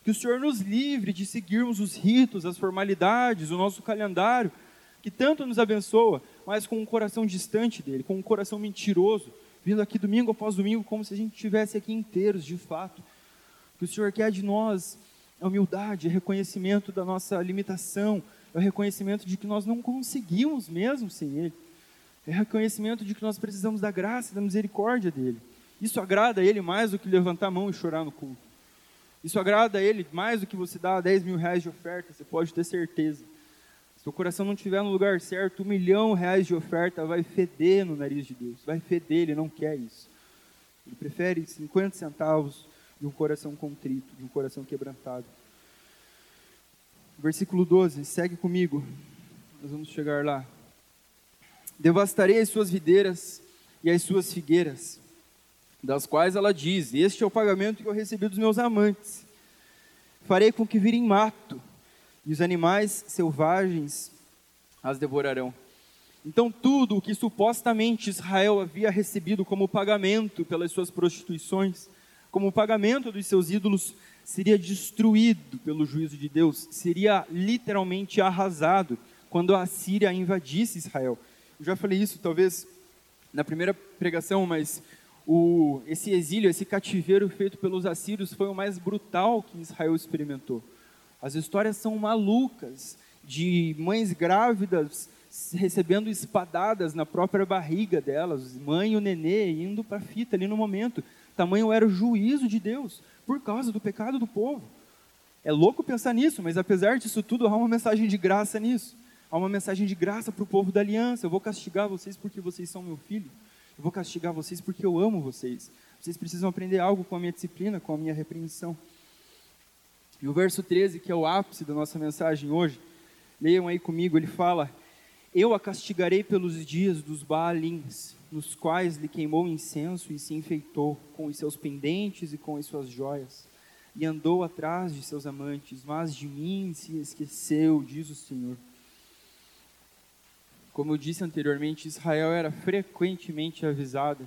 Que o Senhor nos livre de seguirmos os ritos, as formalidades, o nosso calendário, que tanto nos abençoa, mas com um coração distante dele, com um coração mentiroso, vindo aqui domingo após domingo, como se a gente estivesse aqui inteiros, de fato. O que o Senhor quer de nós é humildade, é reconhecimento da nossa limitação, é o reconhecimento de que nós não conseguimos mesmo sem Ele, é reconhecimento de que nós precisamos da graça, da misericórdia dEle. Isso agrada a Ele mais do que levantar a mão e chorar no culto. Isso agrada a Ele mais do que você dar 10 mil reais de oferta, você pode ter certeza. Se o coração não estiver no lugar certo, um milhão de reais de oferta vai feder no nariz de Deus. Vai feder, ele não quer isso. Ele prefere 50 centavos de um coração contrito, de um coração quebrantado. Versículo 12, segue comigo. Nós vamos chegar lá. Devastarei as suas videiras e as suas figueiras, das quais ela diz: Este é o pagamento que eu recebi dos meus amantes. Farei com que virem mato e os animais selvagens as devorarão. Então, tudo o que supostamente Israel havia recebido como pagamento pelas suas prostituições, como pagamento dos seus ídolos, seria destruído pelo juízo de Deus, seria literalmente arrasado quando a Síria invadisse Israel. Eu já falei isso, talvez, na primeira pregação, mas o, esse exílio, esse cativeiro feito pelos assírios foi o mais brutal que Israel experimentou. As histórias são malucas de mães grávidas recebendo espadadas na própria barriga delas, mãe e o nenê indo para a fita ali no momento. Tamanho era o juízo de Deus por causa do pecado do povo. É louco pensar nisso, mas apesar disso tudo, há uma mensagem de graça nisso. Há uma mensagem de graça para o povo da aliança. Eu vou castigar vocês porque vocês são meu filho. Eu vou castigar vocês porque eu amo vocês. Vocês precisam aprender algo com a minha disciplina, com a minha repreensão. E o verso 13, que é o ápice da nossa mensagem hoje, leiam aí comigo, ele fala: Eu a castigarei pelos dias dos Baalins, nos quais lhe queimou incenso e se enfeitou com os seus pendentes e com as suas joias, e andou atrás de seus amantes, mas de mim se esqueceu, diz o Senhor. Como eu disse anteriormente, Israel era frequentemente avisada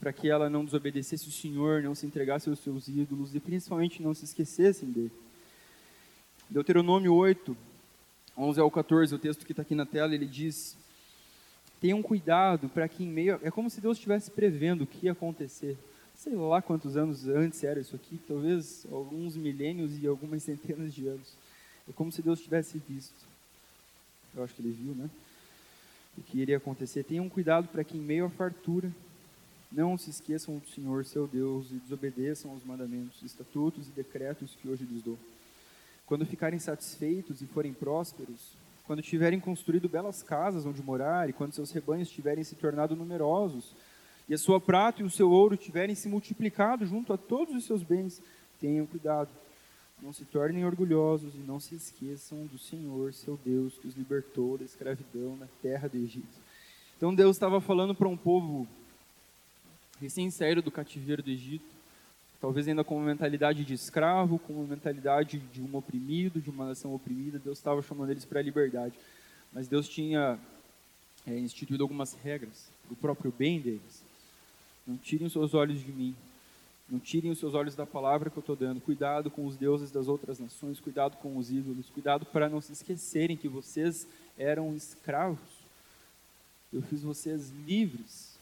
para que ela não desobedecesse o Senhor, não se entregasse aos seus ídolos e principalmente não se esquecessem dele. Deuteronômio 8, 11 ao 14, o texto que está aqui na tela, ele diz: Tenham cuidado para que em meio. É como se Deus estivesse prevendo o que ia acontecer. Sei lá quantos anos antes era isso aqui, talvez alguns milênios e algumas centenas de anos. É como se Deus tivesse visto. Eu acho que ele viu, né? O que iria acontecer. Tenham cuidado para que em meio à fartura não se esqueçam do Senhor, seu Deus, e desobedeçam aos mandamentos, estatutos e decretos que hoje lhes dou. Quando ficarem satisfeitos e forem prósperos, quando tiverem construído belas casas onde morar, e quando seus rebanhos tiverem se tornado numerosos, e a sua prata e o seu ouro tiverem se multiplicado junto a todos os seus bens, tenham cuidado. Não se tornem orgulhosos e não se esqueçam do Senhor, seu Deus, que os libertou da escravidão na terra do Egito. Então Deus estava falando para um povo recém-saíram do cativeiro do Egito, talvez ainda com uma mentalidade de escravo, com uma mentalidade de um oprimido, de uma nação oprimida, Deus estava chamando eles para a liberdade. Mas Deus tinha é, instituído algumas regras o próprio bem deles. Não tirem os seus olhos de mim, não tirem os seus olhos da palavra que eu estou dando. Cuidado com os deuses das outras nações, cuidado com os ídolos, cuidado para não se esquecerem que vocês eram escravos. Eu fiz vocês livres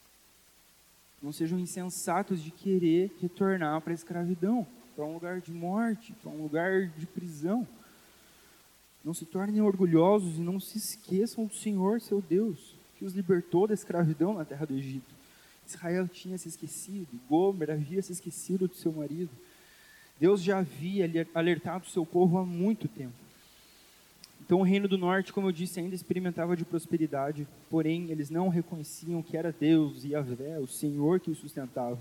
Não sejam insensatos de querer retornar para a escravidão, para um lugar de morte, para um lugar de prisão. Não se tornem orgulhosos e não se esqueçam do Senhor, seu Deus, que os libertou da escravidão na terra do Egito. Israel tinha se esquecido, Gomer havia se esquecido do seu marido. Deus já havia alertado o seu povo há muito tempo. Então o reino do norte, como eu disse, ainda experimentava de prosperidade, porém eles não reconheciam que era Deus e Yahvé, o Senhor que os sustentava.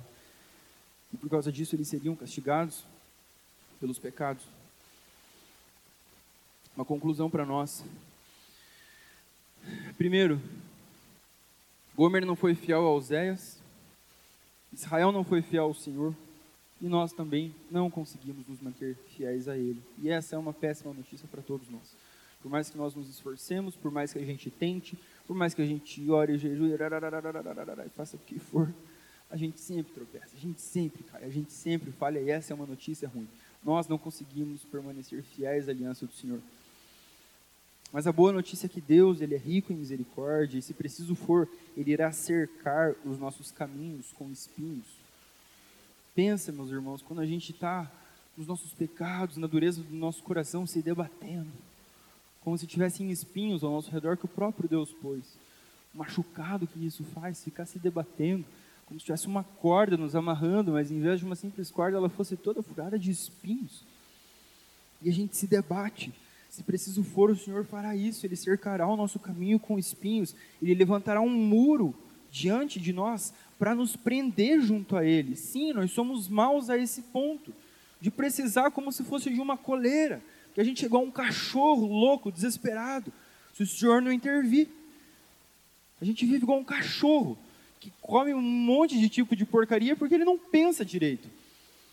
E por causa disso eles seriam castigados pelos pecados. Uma conclusão para nós. Primeiro, Gomer não foi fiel a Oséias, Israel não foi fiel ao Senhor, e nós também não conseguimos nos manter fiéis a Ele. E essa é uma péssima notícia para todos nós. Por mais que nós nos esforcemos, por mais que a gente tente, por mais que a gente ore, jejue, e faça o que for, a gente sempre tropeça, a gente sempre cai, a gente sempre falha, e essa é uma notícia ruim. Nós não conseguimos permanecer fiéis à aliança do Senhor. Mas a boa notícia é que Deus, ele é rico em misericórdia, e se preciso for, ele irá cercar os nossos caminhos com espinhos. Pensa, meus irmãos, quando a gente está nos nossos pecados, na dureza do nosso coração, se debatendo, como se tivessem espinhos ao nosso redor que o próprio Deus pôs. Machucado que isso faz, ficar se debatendo, como se tivesse uma corda nos amarrando, mas em vez de uma simples corda, ela fosse toda furada de espinhos. E a gente se debate. Se preciso for, o Senhor fará isso. Ele cercará o nosso caminho com espinhos. Ele levantará um muro diante de nós para nos prender junto a Ele. Sim, nós somos maus a esse ponto, de precisar como se fosse de uma coleira, que a gente é igual um cachorro louco, desesperado, se o Senhor não intervir. A gente vive igual um cachorro, que come um monte de tipo de porcaria porque ele não pensa direito.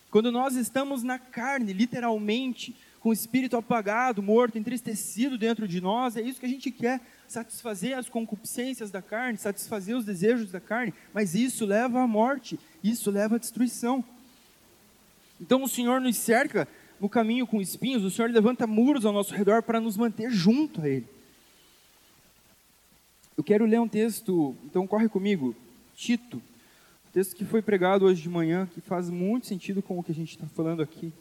Quando nós estamos na carne, literalmente, com o espírito apagado, morto, entristecido dentro de nós, é isso que a gente quer, satisfazer as concupiscências da carne, satisfazer os desejos da carne, mas isso leva à morte, isso leva à destruição. Então o Senhor nos cerca no caminho com espinhos, o Senhor levanta muros ao nosso redor para nos manter junto a Ele. Eu quero ler um texto, então corre comigo, Tito, texto que foi pregado hoje de manhã, que faz muito sentido com o que a gente está falando aqui.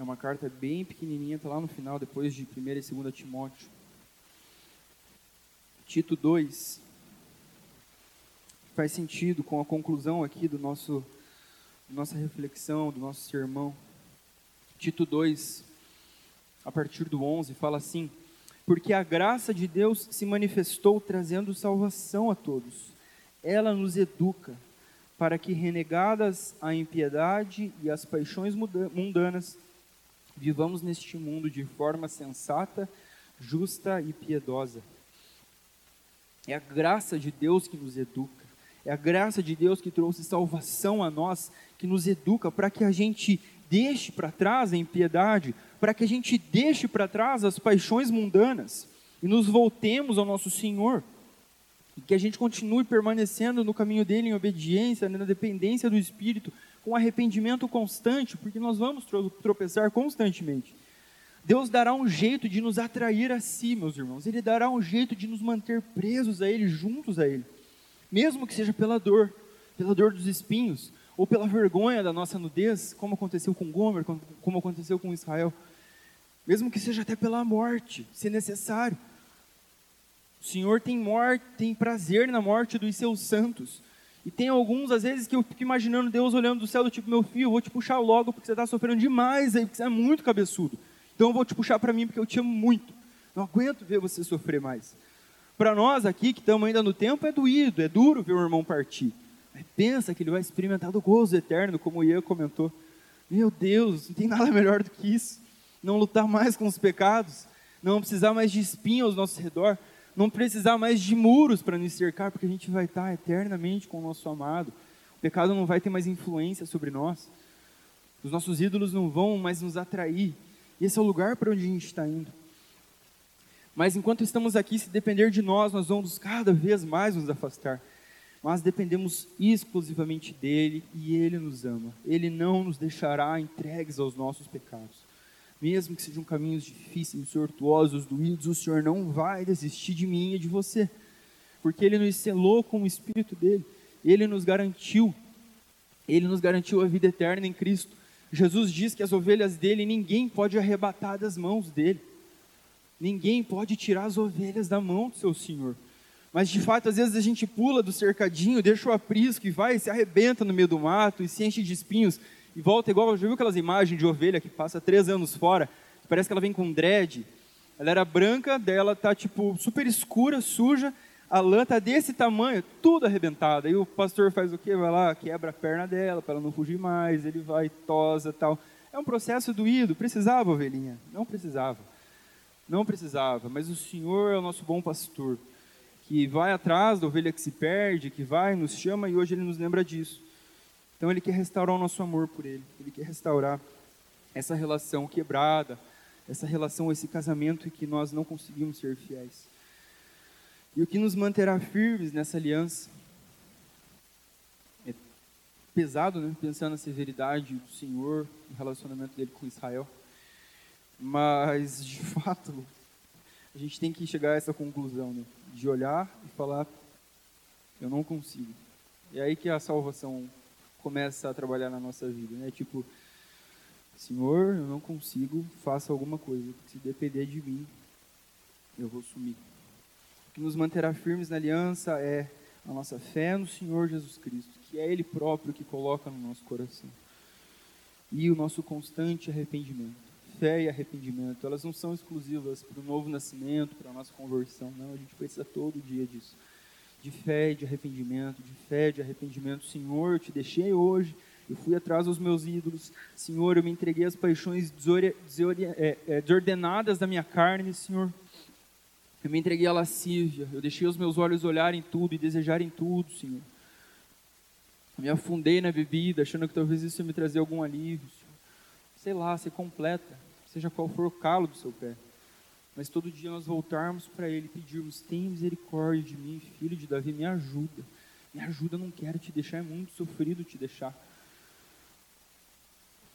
É uma carta bem pequenininha, está lá no final, depois de 1 e 2 Timóteo. Tito 2. Faz sentido com a conclusão aqui do nosso nossa reflexão, do nosso sermão. Tito 2, a partir do 11, fala assim: Porque a graça de Deus se manifestou trazendo salvação a todos. Ela nos educa para que, renegadas a impiedade e as paixões mundanas, vivamos neste mundo de forma sensata, justa e piedosa. É a graça de Deus que nos educa. É a graça de Deus que trouxe salvação a nós, que nos educa para que a gente deixe para trás a impiedade, para que a gente deixe para trás as paixões mundanas e nos voltemos ao nosso Senhor. E que a gente continue permanecendo no caminho dele em obediência, na dependência do Espírito, com arrependimento constante, porque nós vamos tropeçar constantemente. Deus dará um jeito de nos atrair a si, meus irmãos. Ele dará um jeito de nos manter presos a Ele, juntos a Ele. Mesmo que seja pela dor, pela dor dos espinhos, ou pela vergonha da nossa nudez, como aconteceu com Gomer, como aconteceu com Israel. Mesmo que seja até pela morte, se necessário. O Senhor tem morte, tem prazer na morte dos seus santos. E tem alguns, às vezes, que eu fico imaginando Deus olhando do céu, do tipo, meu filho, vou te puxar logo porque você está sofrendo demais aí, porque você é muito cabeçudo. Então eu vou te puxar para mim porque eu te amo muito. Não aguento ver você sofrer mais. Para nós aqui, que estamos ainda no tempo, é doído, é duro ver o irmão partir. Mas pensa que ele vai experimentar do gozo eterno, como o Ian comentou. Meu Deus, não tem nada melhor do que isso. Não lutar mais com os pecados, não precisar mais de espinho ao nosso redor, não precisar mais de muros para nos cercar, porque a gente vai estar eternamente com o nosso amado. O pecado não vai ter mais influência sobre nós. Os nossos ídolos não vão mais nos atrair. E esse é o lugar para onde a gente está indo. Mas enquanto estamos aqui, se depender de nós, nós vamos cada vez mais nos afastar. Mas dependemos exclusivamente dele e ele nos ama. Ele não nos deixará entregues aos nossos pecados mesmo que sejam caminhos difíceis, tortuosos, doídos, o Senhor não vai desistir de mim e de você. porque Ele nos selou com o Espírito dele, Ele nos garantiu, Ele nos garantiu a vida eterna em Cristo. Jesus diz que as ovelhas dele ninguém pode arrebatar das mãos dele, ninguém pode tirar as ovelhas da mão do seu Senhor. Mas de fato, às vezes a gente pula do cercadinho, deixa o aprisco e vai, se arrebenta no meio do mato e se enche de espinhos e volta igual. Já viu aquelas imagens de ovelha que passa três anos fora? Parece que ela vem com dread. Ela era branca, dela tá tipo super escura, suja. A lã tá desse tamanho, tudo arrebentada. E o pastor faz o quê? Vai lá, quebra a perna dela para ela não fugir mais. Ele vai, tosa tal. É um processo doído. Precisava, ovelhinha? Não precisava. Não precisava. Mas o Senhor é o nosso bom pastor que vai atrás da ovelha que se perde, que vai, nos chama e hoje ele nos lembra disso. Então ele quer restaurar o nosso amor por ele, ele quer restaurar essa relação quebrada, essa relação, esse casamento em que nós não conseguimos ser fiéis. E o que nos manterá firmes nessa aliança é pesado, né? Pensando na severidade do Senhor, no relacionamento dele com Israel. Mas, de fato, a gente tem que chegar a essa conclusão, né? de olhar e falar: eu não consigo. É aí que a salvação começa a trabalhar na nossa vida, né? Tipo, Senhor, eu não consigo, faça alguma coisa. Se depender de mim, eu vou sumir. O que nos manterá firmes na aliança é a nossa fé no Senhor Jesus Cristo, que é Ele próprio que coloca no nosso coração. E o nosso constante arrependimento fé e arrependimento, elas não são exclusivas para o novo nascimento, para a nossa conversão, não, a gente precisa todo dia disso. De fé e de arrependimento, de fé e de arrependimento. Senhor, eu te deixei hoje, eu fui atrás dos meus ídolos. Senhor, eu me entreguei às paixões é, é, desordenadas da minha carne, Senhor. Eu me entreguei à lascívia, eu deixei os meus olhos olharem tudo e desejarem tudo, Senhor. Eu me afundei na bebida, achando que talvez isso ia me trazer algum alívio. Sei lá, ser completa seja qual for o calo do seu pé. Mas todo dia nós voltarmos para Ele e pedirmos: tem misericórdia de mim, filho de Davi, me ajuda. Me ajuda, não quero te deixar, é muito sofrido te deixar.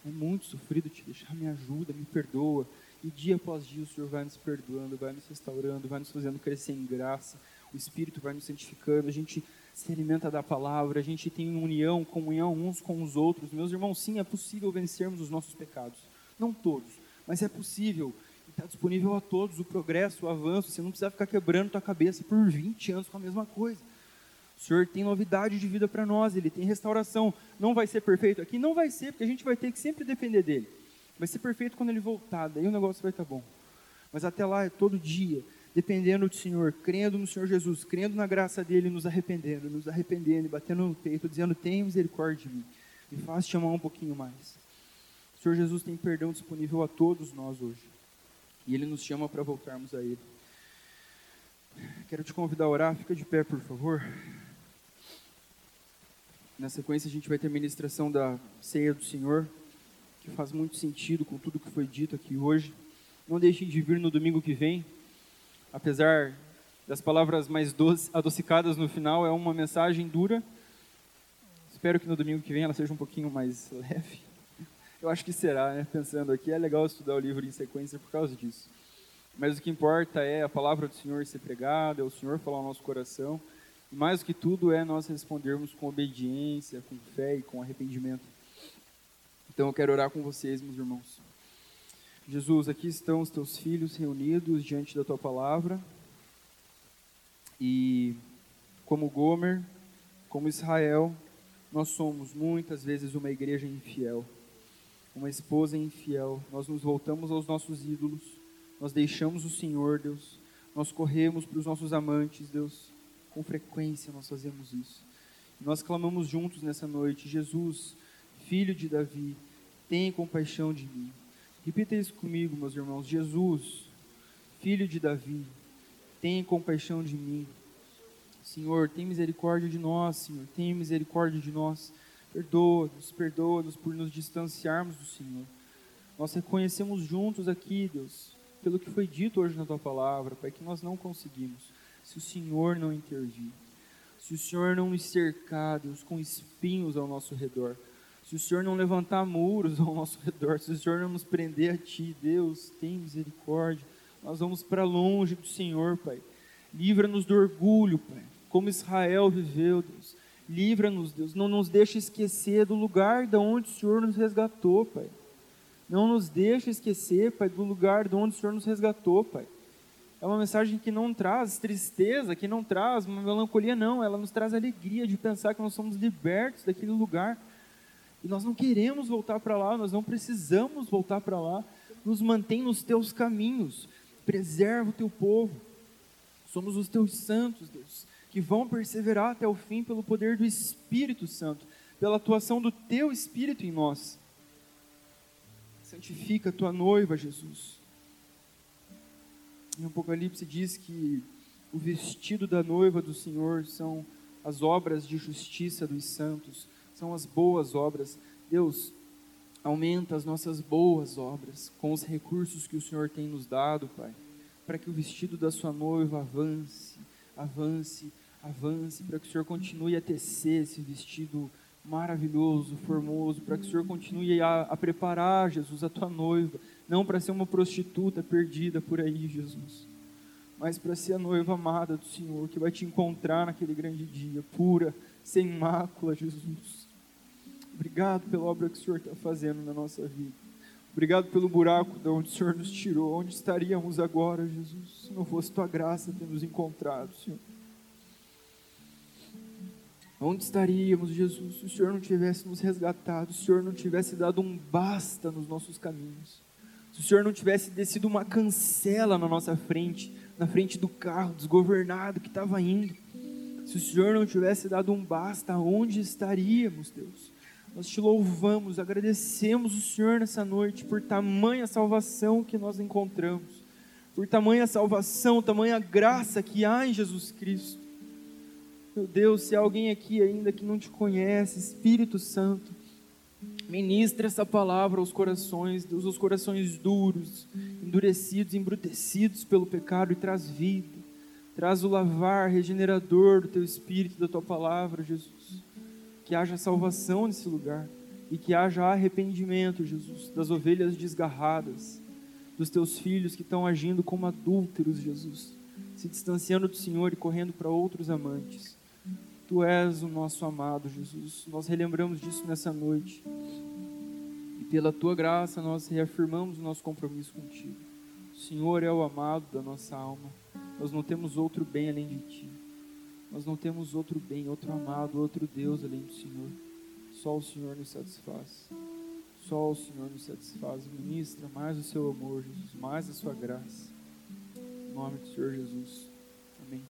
É muito sofrido te deixar, me ajuda, me perdoa. E dia após dia o Senhor vai nos perdoando, vai nos restaurando, vai nos fazendo crescer em graça. O Espírito vai nos santificando, a gente se alimenta da palavra, a gente tem união, comunhão uns com os outros. Meus irmãos, sim, é possível vencermos os nossos pecados. Não todos, mas é possível. Está disponível a todos o progresso, o avanço. Você não precisa ficar quebrando tua cabeça por 20 anos com a mesma coisa. O Senhor tem novidade de vida para nós, Ele tem restauração. Não vai ser perfeito aqui? Não vai ser, porque a gente vai ter que sempre depender dEle. Vai ser perfeito quando Ele voltar, daí o negócio vai estar tá bom. Mas até lá é todo dia, dependendo do Senhor, crendo no Senhor Jesus, crendo na graça dEle, nos arrependendo, nos arrependendo, batendo no peito, dizendo, tem misericórdia de mim. Me faz te amar um pouquinho mais. Senhor Jesus tem perdão disponível a todos nós hoje. E Ele nos chama para voltarmos a Ele. Quero te convidar a orar, fica de pé, por favor. Na sequência, a gente vai ter a ministração da ceia do Senhor, que faz muito sentido com tudo que foi dito aqui hoje. Não deixem de vir no domingo que vem, apesar das palavras mais doces, adocicadas no final, é uma mensagem dura. Espero que no domingo que vem ela seja um pouquinho mais leve. Eu acho que será, né? Pensando aqui, é legal estudar o livro em sequência por causa disso. Mas o que importa é a palavra do Senhor ser pregada, é o Senhor falar ao nosso coração. E mais do que tudo é nós respondermos com obediência, com fé e com arrependimento. Então eu quero orar com vocês, meus irmãos. Jesus, aqui estão os teus filhos reunidos diante da tua palavra. E como Gomer, como Israel, nós somos muitas vezes uma igreja infiel uma esposa infiel, nós nos voltamos aos nossos ídolos, nós deixamos o Senhor, Deus, nós corremos para os nossos amantes, Deus, com frequência nós fazemos isso. nós clamamos juntos nessa noite: Jesus, filho de Davi, tenha compaixão de mim. Repita isso comigo, meus irmãos: Jesus, filho de Davi, tenha compaixão de mim. Senhor, tem misericórdia de nós, Senhor, tenha misericórdia de nós. Perdoa-nos, perdoa-nos por nos distanciarmos do Senhor. Nós reconhecemos juntos aqui, Deus, pelo que foi dito hoje na tua palavra, Pai, que nós não conseguimos se o Senhor não intervir. Se o Senhor não nos cercar, Deus, com espinhos ao nosso redor. Se o Senhor não levantar muros ao nosso redor, se o Senhor não nos prender a Ti, Deus, tem misericórdia. Nós vamos para longe do Senhor, Pai. Livra-nos do orgulho, Pai. como Israel viveu, Deus. Livra-nos, Deus. Não nos deixe esquecer do lugar de onde o Senhor nos resgatou, Pai. Não nos deixe esquecer, Pai, do lugar de onde o Senhor nos resgatou, Pai. É uma mensagem que não traz tristeza, que não traz melancolia, não. Ela nos traz alegria de pensar que nós somos libertos daquele lugar. E nós não queremos voltar para lá, nós não precisamos voltar para lá. Nos mantém nos teus caminhos. Preserva o teu povo. Somos os teus santos, Deus, que vão perseverar até o fim pelo poder do Espírito Santo, pela atuação do teu Espírito em nós. Santifica a tua noiva, Jesus. Em Apocalipse diz que o vestido da noiva do Senhor são as obras de justiça dos santos, são as boas obras. Deus, aumenta as nossas boas obras com os recursos que o Senhor tem nos dado, Pai para que o vestido da sua noiva avance, avance, avance, para que o Senhor continue a tecer esse vestido maravilhoso, formoso, para que o Senhor continue a, a preparar, Jesus, a tua noiva, não para ser uma prostituta perdida por aí, Jesus, mas para ser a noiva amada do Senhor, que vai te encontrar naquele grande dia, pura, sem mácula, Jesus. Obrigado pela obra que o Senhor está fazendo na nossa vida. Obrigado pelo buraco de onde o Senhor nos tirou. Onde estaríamos agora, Jesus, se não fosse tua graça ter nos encontrado, Senhor? Onde estaríamos, Jesus, se o Senhor não tivesse nos resgatado, se o Senhor não tivesse dado um basta nos nossos caminhos, se o Senhor não tivesse descido uma cancela na nossa frente, na frente do carro desgovernado que estava indo, se o Senhor não tivesse dado um basta, onde estaríamos, Deus? Nós te louvamos, agradecemos o Senhor nessa noite por tamanha salvação que nós encontramos, por tamanha salvação, tamanha graça que há em Jesus Cristo. Meu Deus, se há alguém aqui ainda que não te conhece, Espírito Santo, ministra essa palavra aos corações, Deus, aos corações duros, endurecidos, embrutecidos pelo pecado e traz vida, traz o lavar regenerador do teu Espírito, da tua palavra, Jesus que haja salvação nesse lugar e que haja arrependimento, Jesus, das ovelhas desgarradas, dos teus filhos que estão agindo como adúlteros, Jesus, se distanciando do Senhor e correndo para outros amantes. Tu és o nosso amado, Jesus. Nós relembramos disso nessa noite. E pela tua graça nós reafirmamos o nosso compromisso contigo. O Senhor é o amado da nossa alma. Nós não temos outro bem além de ti. Nós não temos outro bem, outro amado, outro Deus além do Senhor. Só o Senhor nos satisfaz. Só o Senhor nos satisfaz. Ministra mais o seu amor, Jesus, mais a sua graça. Em nome do Senhor Jesus.